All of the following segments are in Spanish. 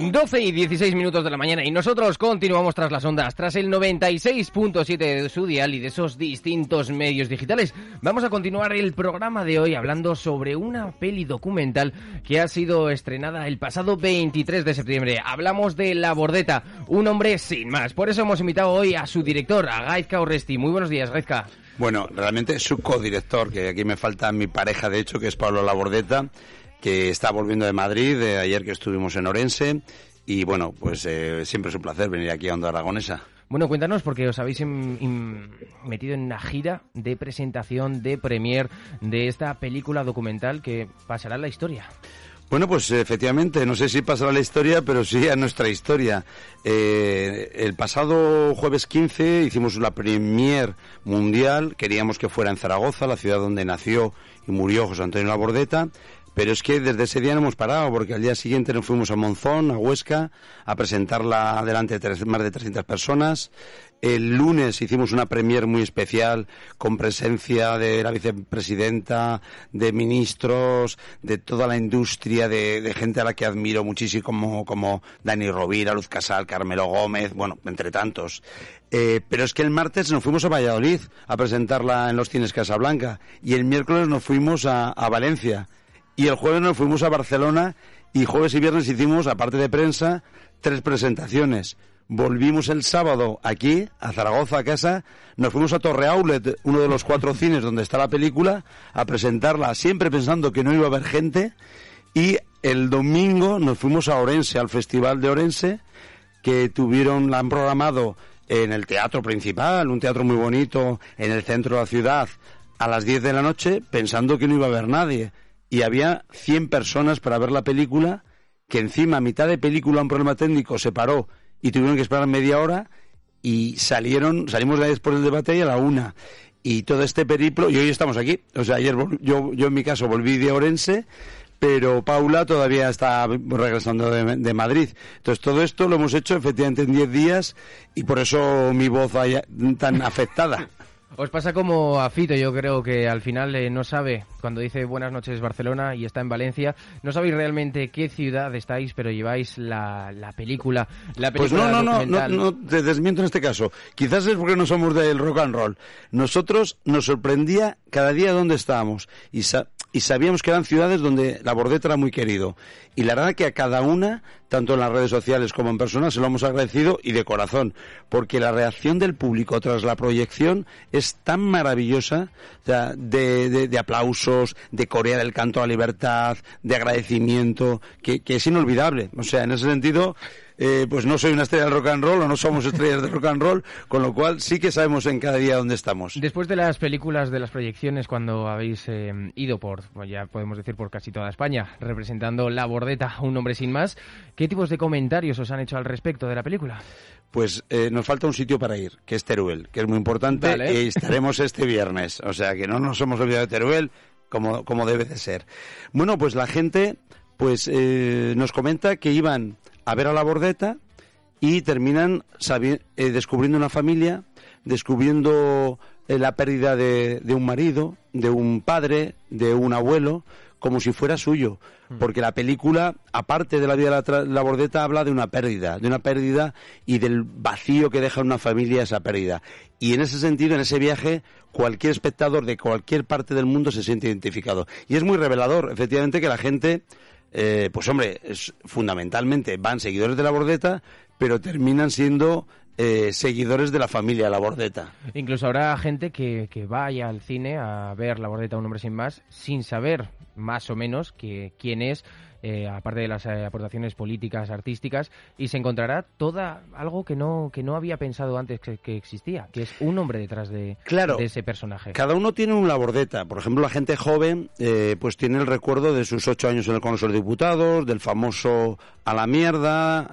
12 y 16 minutos de la mañana y nosotros continuamos tras las ondas, tras el 96.7 de su dial y de esos distintos medios digitales. Vamos a continuar el programa de hoy hablando sobre una peli documental que ha sido estrenada el pasado 23 de septiembre. Hablamos de La Bordeta, un hombre sin más. Por eso hemos invitado hoy a su director, a Gaizka Orresti. Muy buenos días, Gaizka. Bueno, realmente su codirector, que aquí me falta mi pareja, de hecho, que es Pablo Labordeta que está volviendo de Madrid, de ayer que estuvimos en Orense. Y bueno, pues eh, siempre es un placer venir aquí a Onda Aragonesa. Bueno, cuéntanos, porque os habéis metido en una gira de presentación, de premier de esta película documental que pasará a la historia. Bueno, pues efectivamente, no sé si pasará la historia, pero sí a nuestra historia. Eh, el pasado jueves 15 hicimos la premier mundial, queríamos que fuera en Zaragoza, la ciudad donde nació y murió José Antonio Labordeta, pero es que desde ese día no hemos parado, porque al día siguiente nos fuimos a Monzón, a Huesca, a presentarla delante de más de 300 personas. El lunes hicimos una premier muy especial con presencia de la vicepresidenta, de ministros, de toda la industria, de, gente a la que admiro muchísimo, como, Dani Rovira, Luz Casal, Carmelo Gómez, bueno, entre tantos. Eh, pero es que el martes nos fuimos a Valladolid a presentarla en los cines Casablanca y el miércoles nos fuimos a Valencia y el jueves nos fuimos a Barcelona y jueves y viernes hicimos, aparte de prensa, tres presentaciones. Volvimos el sábado aquí, a Zaragoza, a casa. Nos fuimos a Torre Aulet, uno de los cuatro cines donde está la película, a presentarla, siempre pensando que no iba a haber gente. Y el domingo nos fuimos a Orense, al Festival de Orense, que tuvieron, la han programado en el teatro principal, un teatro muy bonito, en el centro de la ciudad, a las 10 de la noche, pensando que no iba a haber nadie y había 100 personas para ver la película, que encima a mitad de película un problema técnico se paró y tuvieron que esperar media hora y salieron, salimos de ahí después del debate y a la una. Y todo este periplo, y hoy estamos aquí. O sea, ayer yo, yo en mi caso volví de Orense, pero Paula todavía está regresando de, de, Madrid. Entonces, todo esto lo hemos hecho efectivamente en 10 días y por eso mi voz vaya tan afectada. Os pasa como a Fito, yo creo que al final eh, no sabe, cuando dice buenas noches Barcelona y está en Valencia, no sabéis realmente qué ciudad estáis, pero lleváis la, la película, la pues película Pues no, no, no, no, te desmiento en este caso. Quizás es porque no somos del rock and roll. Nosotros nos sorprendía cada día dónde estábamos y, y sabíamos que eran ciudades donde la bordeta era muy querido. Y la verdad que a cada una, tanto en las redes sociales como en persona, se lo hemos agradecido y de corazón, porque la reacción del público tras la proyección es tan maravillosa, de, de, aplausos, de Corea del canto a la libertad, de agradecimiento, que, que es inolvidable. O sea, en ese sentido, eh, pues no soy una estrella del rock and roll o no somos estrellas de rock and roll, con lo cual sí que sabemos en cada día dónde estamos. Después de las películas, de las proyecciones, cuando habéis eh, ido por, pues ya podemos decir por casi toda España, representando La Bordeta, un hombre sin más, ¿qué tipos de comentarios os han hecho al respecto de la película? Pues eh, nos falta un sitio para ir, que es Teruel, que es muy importante, y estaremos este viernes. O sea, que no nos hemos olvidado de Teruel, como, como debe de ser. Bueno, pues la gente pues nos comenta que iban a ver a la bordeta y terminan eh, descubriendo una familia, descubriendo eh, la pérdida de, un marido, de un padre, de un abuelo, como si fuera suyo. Mm. Porque la película, aparte de la vida de la, bordeta, habla de una pérdida, de una pérdida y del vacío que deja una familia esa pérdida. Y en ese sentido, en ese viaje, cualquier espectador de cualquier parte del mundo se siente identificado. Y es muy revelador, efectivamente, que la gente eh, pues hombre, fundamentalmente van seguidores de la bordeta, pero terminan siendo eh, seguidores de la familia La Bordeta. Incluso habrá gente que, que, vaya al cine a ver La Bordeta, un hombre sin más, sin saber más o menos que, quién es eh, aparte de las eh, aportaciones políticas, artísticas, y se encontrará toda algo que no, que no había pensado antes que, existía, que es un hombre detrás de, ese personaje. Cada uno tiene una labordeta. Por ejemplo, la gente joven eh, pues tiene el recuerdo de sus ocho años en el Congreso de Diputados, del famoso a la mierda.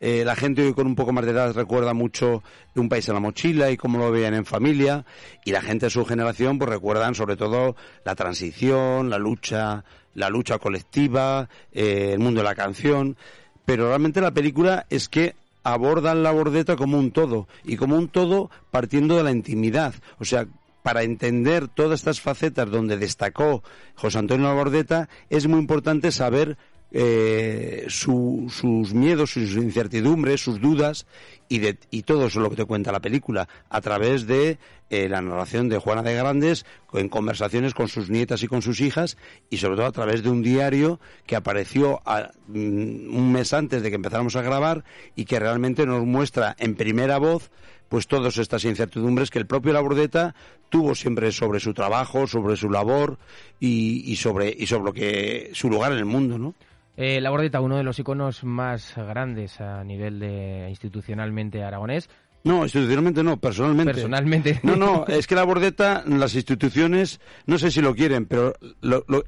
la gente hoy con un poco más de edad recuerda mucho un país en la mochila y cómo lo veían en familia. Y la gente de su generación pues recuerdan sobre todo la transición, la lucha la lucha colectiva, eh, el mundo de la canción, pero realmente la película es que abordan la bordeta como un todo y como un todo partiendo de la intimidad, o sea, para entender todas estas facetas donde destacó José Antonio Labordeta, es muy importante saber eh, sus miedos, sus incertidumbres, sus dudas y, de, y todo eso es lo que te cuenta la película a través de eh, la narración de Juana de Grandes en conversaciones con sus nietas y con sus hijas y sobre todo a través de un diario que apareció mm, un mes antes de que empezáramos a grabar y que realmente nos muestra en primera voz pues todas estas incertidumbres que el propio Labordeta tuvo siempre sobre su trabajo, sobre su labor y, y sobre y sobre lo que su lugar en el mundo, ¿no? Eh, la Bordeta, uno de los iconos más grandes a nivel de institucionalmente aragonés. No, institucionalmente no, personalmente. Personalmente. No, no, es que la Bordeta, las instituciones, no sé si lo quieren, pero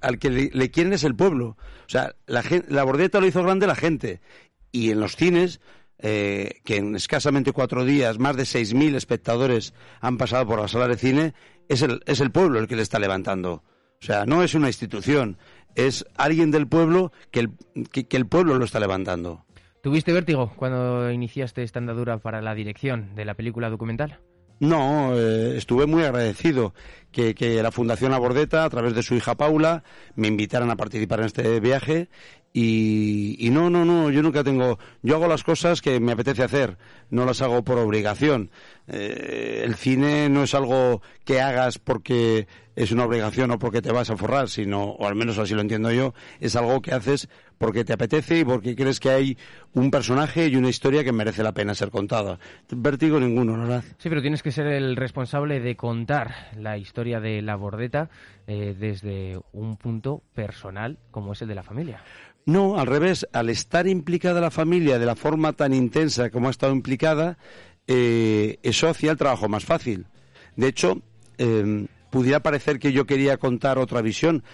al que le, quieren es el pueblo. O sea, la, la Bordeta lo hizo grande la gente. Y en los cines, eh, que en escasamente cuatro días más de 6.000 espectadores han pasado por la sala de cine, es el, es el pueblo el que le está levantando. O sea, no es una institución, es alguien del pueblo que el, que, el pueblo lo está levantando. ¿Tuviste vértigo cuando iniciaste esta andadura para la dirección de la película documental? No, eh, estuve muy agradecido que, la Fundación Abordeta, a través de su hija Paula, me invitaran a participar en este viaje y, no, no, no, yo nunca tengo. Yo hago las cosas que me apetece hacer, no las hago por obligación. Eh, el cine no es algo que hagas porque es una obligación o porque te vas a forrar, sino, o al menos así lo entiendo yo, es algo que haces porque te apetece y porque crees que hay un personaje y una historia que merece la pena ser contada. Vértigo ninguno, ¿verdad? Sí, pero tienes que ser el responsable de contar la historia de la bordeta eh, desde un punto personal como es el de la familia. No, al revés, al estar implicada la familia de la forma tan intensa como ha estado implicada, eh, eso hacía el trabajo más fácil. De hecho, em, pudiera parecer que yo quería contar otra visión.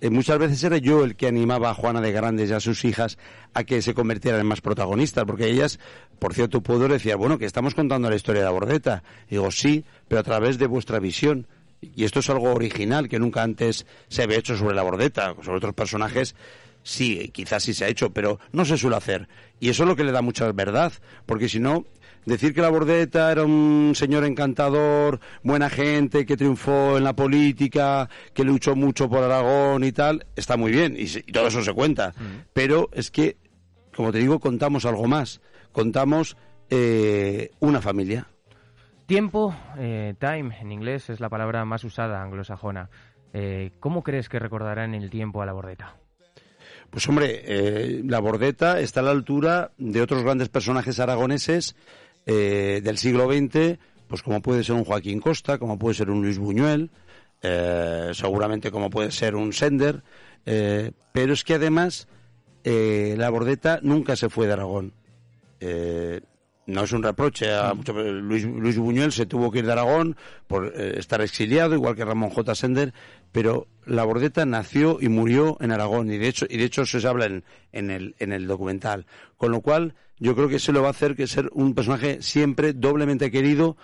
Eh, muchas veces era yo el que animaba a Juana de Grandes y a sus hijas a que se convirtieran en más protagonistas, porque ellas, por cierto, puedo decir, bueno, que estamos contando la historia de la bordeta. digo, sí, pero a través de vuestra visión. Y esto es algo original que nunca antes se había hecho sobre la bordeta, sobre otros personajes sí, quizás sí se ha hecho, pero no se suele hacer. Y eso es lo que le da mucha verdad, porque si no, decir que la Bordeta era un señor encantador, buena gente, que triunfó en la política, que luchó mucho por Aragón y tal, está muy bien, y, todo eso se cuenta. Mm. Pero es que, como te digo, contamos algo más. Contamos eh, una familia. Tiempo, eh, time en inglés es la palabra más usada anglosajona. Eh, ¿Cómo crees que recordarán el tiempo a la Bordeta? Pues hombre, eh, la Bordeta está a la altura de otros grandes personajes aragoneses del siglo XX, pues como puede ser un Joaquín Costa, como puede ser un Luis Buñuel, seguramente como puede ser un Sender, pero es que además la Bordeta nunca se fue de Aragón no es un reproche a mucho, Luis, Luis, Buñuel se tuvo que ir de Aragón por eh, estar exiliado igual que Ramón J. Sender pero la Bordeta nació y murió en Aragón y de hecho y de hecho eso se habla en, en, el, en el documental con lo cual yo creo que eso le va a hacer que ser un personaje siempre doblemente querido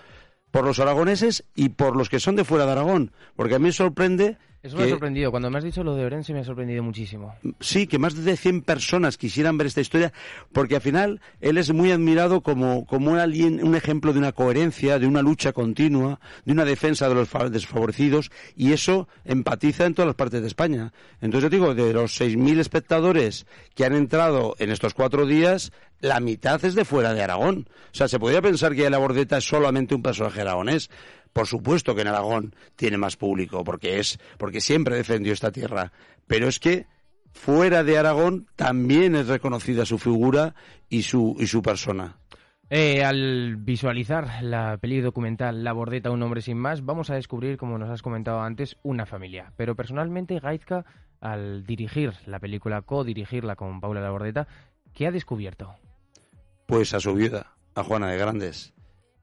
por los aragoneses y por los que son de fuera de Aragón porque a mí me sorprende eso me ha sorprendido. Cuando me has dicho lo de Orense me ha sorprendido muchísimo. Sí, que más de 100 personas quisieran ver esta historia, porque al final él es muy admirado como, como un, alguien, un ejemplo de una coherencia, de una lucha continua, de una defensa de los desfavorecidos, y eso empatiza en todas las partes de España. Entonces yo digo, de los 6.000 espectadores que han entrado en estos cuatro días, la mitad es de fuera de Aragón. O sea, se podría pensar que la Bordeta es solamente un personaje aragonés, por supuesto que en Aragón tiene más público, porque es, porque siempre defendió esta tierra. Pero es que fuera de Aragón también es reconocida su figura y su, y su persona. Eh, al visualizar la peli documental La Bordeta, un hombre sin más, vamos a descubrir, como nos has comentado antes, una familia. Pero personalmente, Gaizka, al dirigir la película, co-dirigirla con Paula La Bordeta, ¿qué ha descubierto? Pues a su viuda, a Juana de Grandes.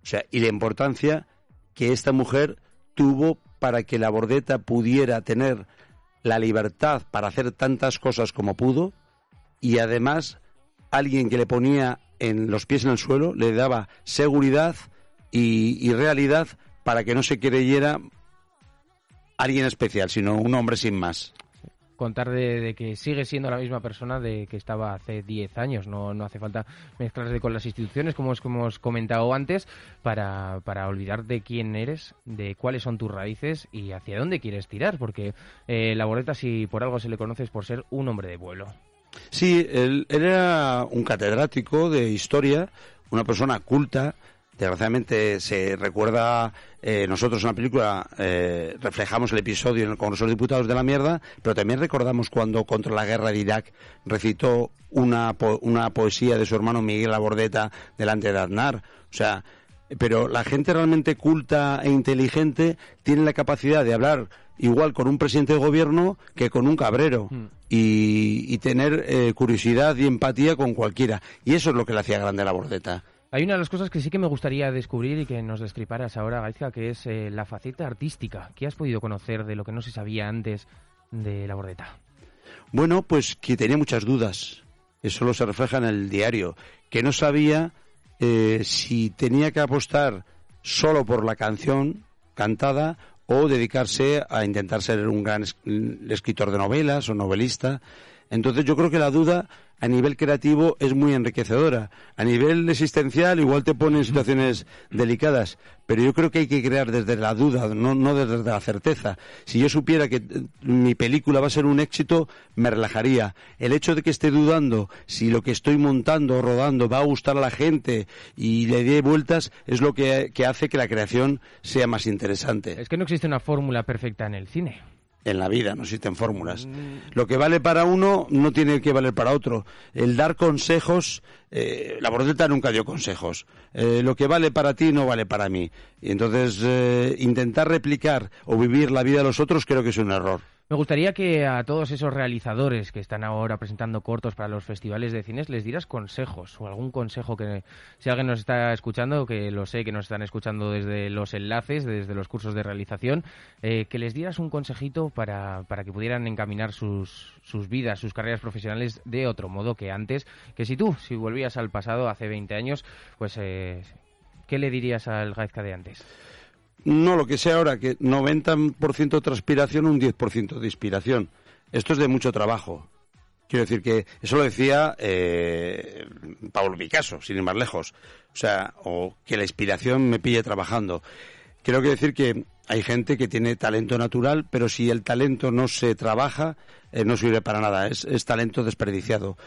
O sea, y la importancia que esta mujer tuvo para que La Bordeta pudiera tener la libertad para hacer tantas cosas como pudo y además alguien que le ponía en los pies en el suelo, le daba seguridad y, realidad para que no se creyera alguien especial, sino un hombre sin más contar de, que sigue siendo la misma persona de que estaba hace 10 años. No, no hace falta mezclarse con las instituciones, como, hemos comentado antes, para, para olvidar de quién eres, de cuáles son tus raíces y hacia dónde quieres tirar, porque eh, la boleta, si por algo se le conoce, es por ser un hombre de vuelo. Sí, él, era un catedrático de historia, una persona culta. Desgraciadamente se recuerda, eh, nosotros en la película eh, reflejamos el episodio en el Congreso de Diputados de la mierda, pero también recordamos cuando contra la guerra de Irak recitó una, una poesía de su hermano Miguel Labordeta delante de Aznar. O sea, pero la gente realmente culta e inteligente tiene la capacidad de hablar igual con un presidente de gobierno que con un cabrero mm. y, tener eh, curiosidad y empatía con cualquiera. Y eso es lo que le hacía grande la bordeta. Hay una de las cosas que sí que me gustaría descubrir y que nos descriparas ahora, Gaizka, que es eh, la faceta artística. ¿Qué has podido conocer de lo que no se sabía antes de la bordeta? Bueno, pues que tenía muchas dudas. Eso lo se refleja en el diario. Que no sabía eh, si tenía que apostar solo por la canción cantada o dedicarse a intentar ser un gran escritor de novelas o novelista. Entonces yo creo que la duda a nivel creativo es muy enriquecedora. A nivel existencial igual te pone en situaciones delicadas, pero yo creo que hay que crear desde la duda, no, desde la certeza. Si yo supiera que eh, mi película va a ser un éxito, me relajaría. El hecho de que esté dudando si lo que estoy montando o rodando va a gustar a la gente y le dé vueltas es lo que hace que la creación sea más interesante. Es que no existe una fórmula perfecta en el cine en la vida, no existen fórmulas. Mm. Lo que vale para uno no tiene que valer para otro. El dar consejos, eh, la bordeta nunca dio consejos. Eh, lo que vale para ti no vale para mí. Y entonces eh, intentar replicar o vivir la vida de los otros creo que es un error. Me gustaría que a todos esos realizadores que están ahora presentando cortos para los festivales de cines les dieras consejos o algún consejo que si alguien nos está escuchando, que lo sé que nos están escuchando desde los enlaces, desde los cursos de realización, eh, que les dieras un consejito para, para que pudieran encaminar sus, sus vidas, sus carreras profesionales de otro modo que antes, que si tú, si volvías al pasado hace 20 años, pues eh, ¿qué le dirías al Gaizka de antes? No lo que sea ahora, que 90% transpiración, un 10% de inspiración. Esto es de mucho trabajo. Quiero decir que eso lo decía eh, Pablo Picasso, sin ir más lejos. O sea, o que la inspiración me pille trabajando. Quiero decir que hay gente que tiene talento natural, pero si el talento no se trabaja, eh, no sirve para nada. Es, es talento desperdiciado.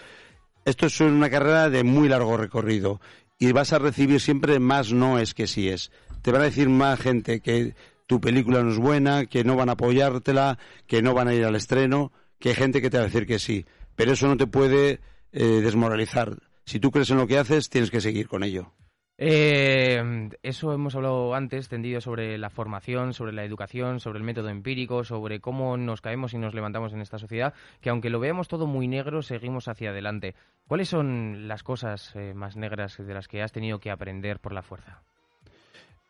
Esto es una carrera de muy largo recorrido y vas a recibir siempre más no es que sí es te van a decir más gente que tu película no es buena, que no van a apoyártela, que no van a ir al estreno, que hay gente que te va a decir que sí. Pero eso no te puede eh, desmoralizar. Si tú crees en lo que haces, tienes que seguir con ello. Eh, eso hemos hablado antes, tendido sobre la formación, sobre la educación, sobre el método empírico, sobre cómo nos caemos y nos levantamos en esta sociedad, que aunque lo veamos todo muy negro, seguimos hacia adelante. ¿Cuáles son las cosas eh, más negras de las que has tenido que aprender por la fuerza?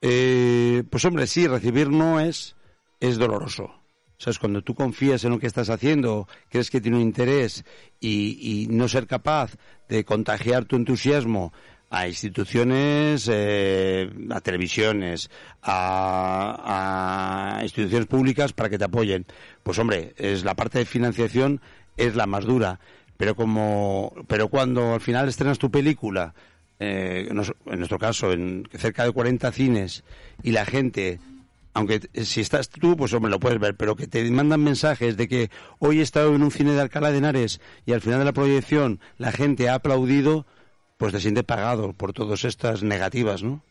Eh, pues hombre, sí, recibir no es, es doloroso. ¿Sabes? Cuando tú confías en lo que estás haciendo, crees que tiene un interés y, no ser capaz de contagiar tu entusiasmo a instituciones, eh, a televisiones, a, a, instituciones públicas para que te apoyen. Pues hombre, es la parte de financiación es la más dura. Pero como, pero cuando al final estrenas tu película eh, en nuestro caso, en cerca de 40 cines y la gente, aunque si estás tú, pues hombre, lo puedes ver, pero que te mandan mensajes de que hoy he estado en un cine de Alcalá de Henares y al final de la proyección la gente ha aplaudido, pues te sientes pagado por todas estas negativas, ¿no?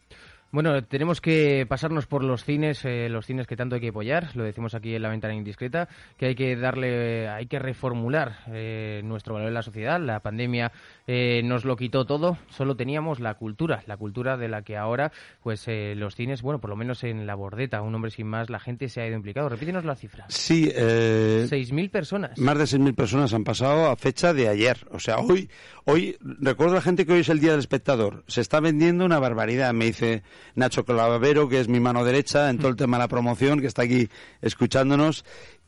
Bueno, tenemos que pasarnos por los cines, eh, los cines que tanto hay que apoyar, lo decimos aquí en la ventana indiscreta, que hay que darle, hay que reformular eh, nuestro valor en la sociedad. La pandemia eh, nos lo quitó todo, solo teníamos la cultura, la cultura de la que ahora, pues los cines, bueno, por lo menos en la bordeta, un hombre sin más, la gente se ha ido implicado. Repítenos la cifra. Sí, eh, 6.000 personas. Más de 6.000 personas han pasado a fecha de ayer. O sea, hoy, hoy, recuerdo a la gente que hoy es el Día del Espectador. Se está vendiendo una barbaridad, me dice Nacho Calavero, que es mi mano derecha en todo el tema de la promoción, que está aquí escuchándonos.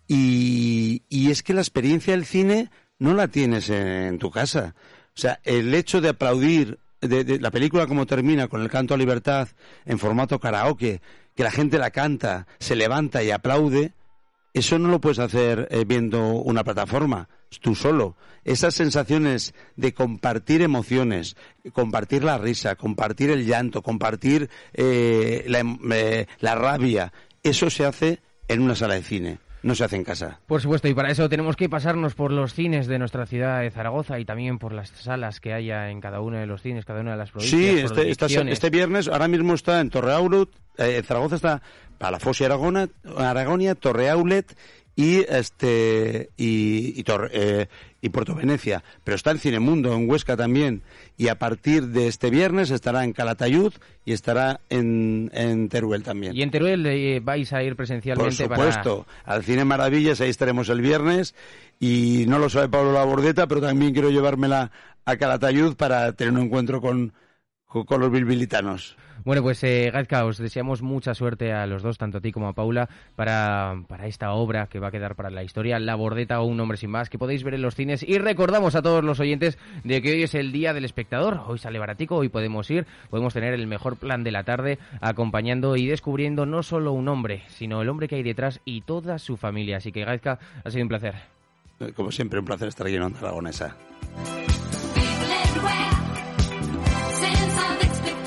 Y, es que la experiencia del cine no la tienes en, tu casa. O sea, el hecho de aplaudir de, la película como termina con el canto a libertad en formato karaoke, que la gente la canta, se levanta y aplaude, eso no lo puedes hacer eh, viendo una plataforma, tú solo. Esas sensaciones de compartir emociones, compartir la risa, compartir el llanto, compartir eh, la, em, eh, la rabia, eso se hace en una sala de cine no se hace en casa. Por supuesto, y para eso tenemos que pasarnos por los cines de nuestra ciudad de Zaragoza y también por las salas que haya en cada uno de los cines, cada una de las provincias. Sí, este, este, viernes, ahora mismo está en Torre Aulut, eh, Zaragoza está la y Aragona, Aragonia, Torre Aulet y este y, eh, y, Puerto Venecia, pero está el Cinemundo en Huesca también y a partir de este viernes estará en Calatayud y estará en, en Teruel también. Y en Teruel eh, vais a ir presencialmente Por supuesto, al Cine Maravillas ahí estaremos el viernes y no lo sabe Pablo Labordeta, pero también quiero llevármela a Calatayud para tener un encuentro con, con los bilbilitanos. Bueno, pues eh, Gazka, os deseamos mucha suerte a los dos, tanto a ti como a Paula, para, para esta obra que va a quedar para la historia, La Bordeta o Un Hombre Sin Más, que podéis ver en los cines. Y recordamos a todos los oyentes de que hoy es el Día del Espectador. Hoy sale baratico, hoy podemos ir, podemos tener el mejor plan de la tarde acompañando y descubriendo no solo un hombre, sino el hombre que hay detrás y toda su familia. Así que Gazka, ha sido un placer. Como siempre, un placer estar aquí en Onda Aragonesa.